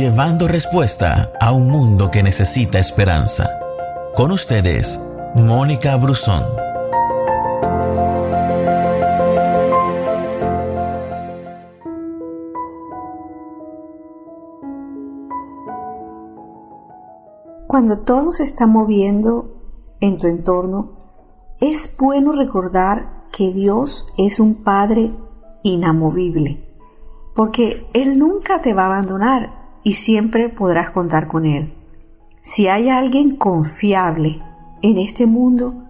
llevando respuesta a un mundo que necesita esperanza. Con ustedes, Mónica Brusón. Cuando todo se está moviendo en tu entorno, es bueno recordar que Dios es un Padre inamovible, porque Él nunca te va a abandonar y siempre podrás contar con Él. Si hay alguien confiable en este mundo,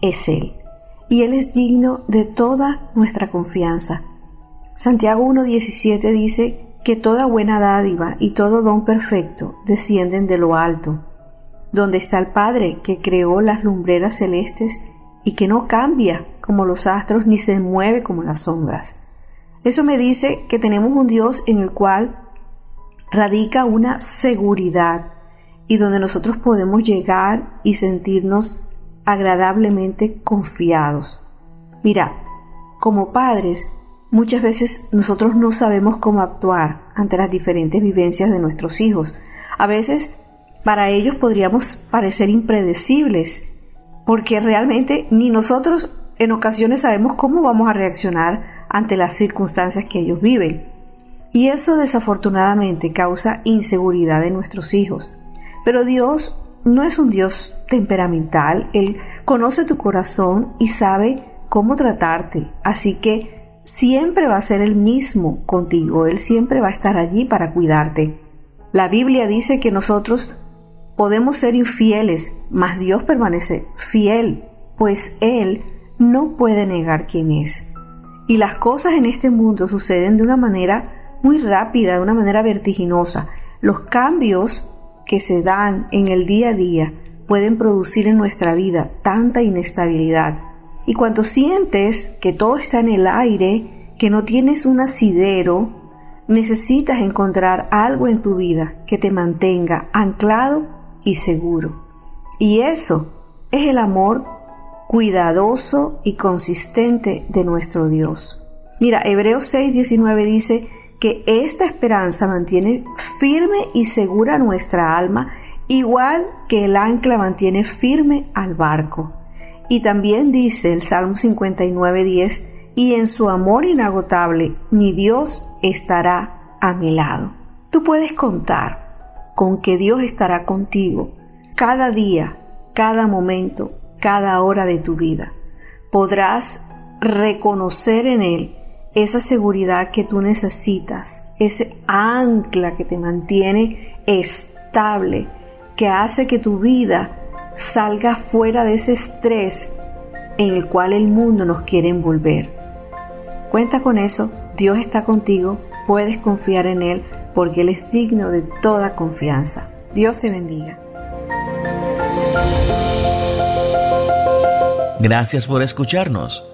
es Él, y Él es digno de toda nuestra confianza. Santiago 1.17 dice que toda buena dádiva y todo don perfecto descienden de lo alto donde está el Padre que creó las lumbreras celestes y que no cambia como los astros ni se mueve como las sombras. Eso me dice que tenemos un Dios en el cual radica una seguridad y donde nosotros podemos llegar y sentirnos agradablemente confiados. Mira, como padres, muchas veces nosotros no sabemos cómo actuar ante las diferentes vivencias de nuestros hijos. A veces para ellos podríamos parecer impredecibles, porque realmente ni nosotros en ocasiones sabemos cómo vamos a reaccionar ante las circunstancias que ellos viven. Y eso desafortunadamente causa inseguridad en nuestros hijos. Pero Dios no es un Dios temperamental, Él conoce tu corazón y sabe cómo tratarte, así que siempre va a ser el mismo contigo, Él siempre va a estar allí para cuidarte. La Biblia dice que nosotros Podemos ser infieles, mas Dios permanece fiel, pues Él no puede negar quién es. Y las cosas en este mundo suceden de una manera muy rápida, de una manera vertiginosa. Los cambios que se dan en el día a día pueden producir en nuestra vida tanta inestabilidad. Y cuando sientes que todo está en el aire, que no tienes un asidero, necesitas encontrar algo en tu vida que te mantenga anclado y seguro. Y eso es el amor cuidadoso y consistente de nuestro Dios. Mira, Hebreos 6:19 dice que esta esperanza mantiene firme y segura nuestra alma, igual que el ancla mantiene firme al barco. Y también dice el Salmo 59:10, y en su amor inagotable mi Dios estará a mi lado. Tú puedes contar con que Dios estará contigo cada día, cada momento, cada hora de tu vida. Podrás reconocer en Él esa seguridad que tú necesitas, ese ancla que te mantiene estable, que hace que tu vida salga fuera de ese estrés en el cual el mundo nos quiere envolver. Cuenta con eso, Dios está contigo, puedes confiar en Él, porque Él es digno de toda confianza. Dios te bendiga. Gracias por escucharnos.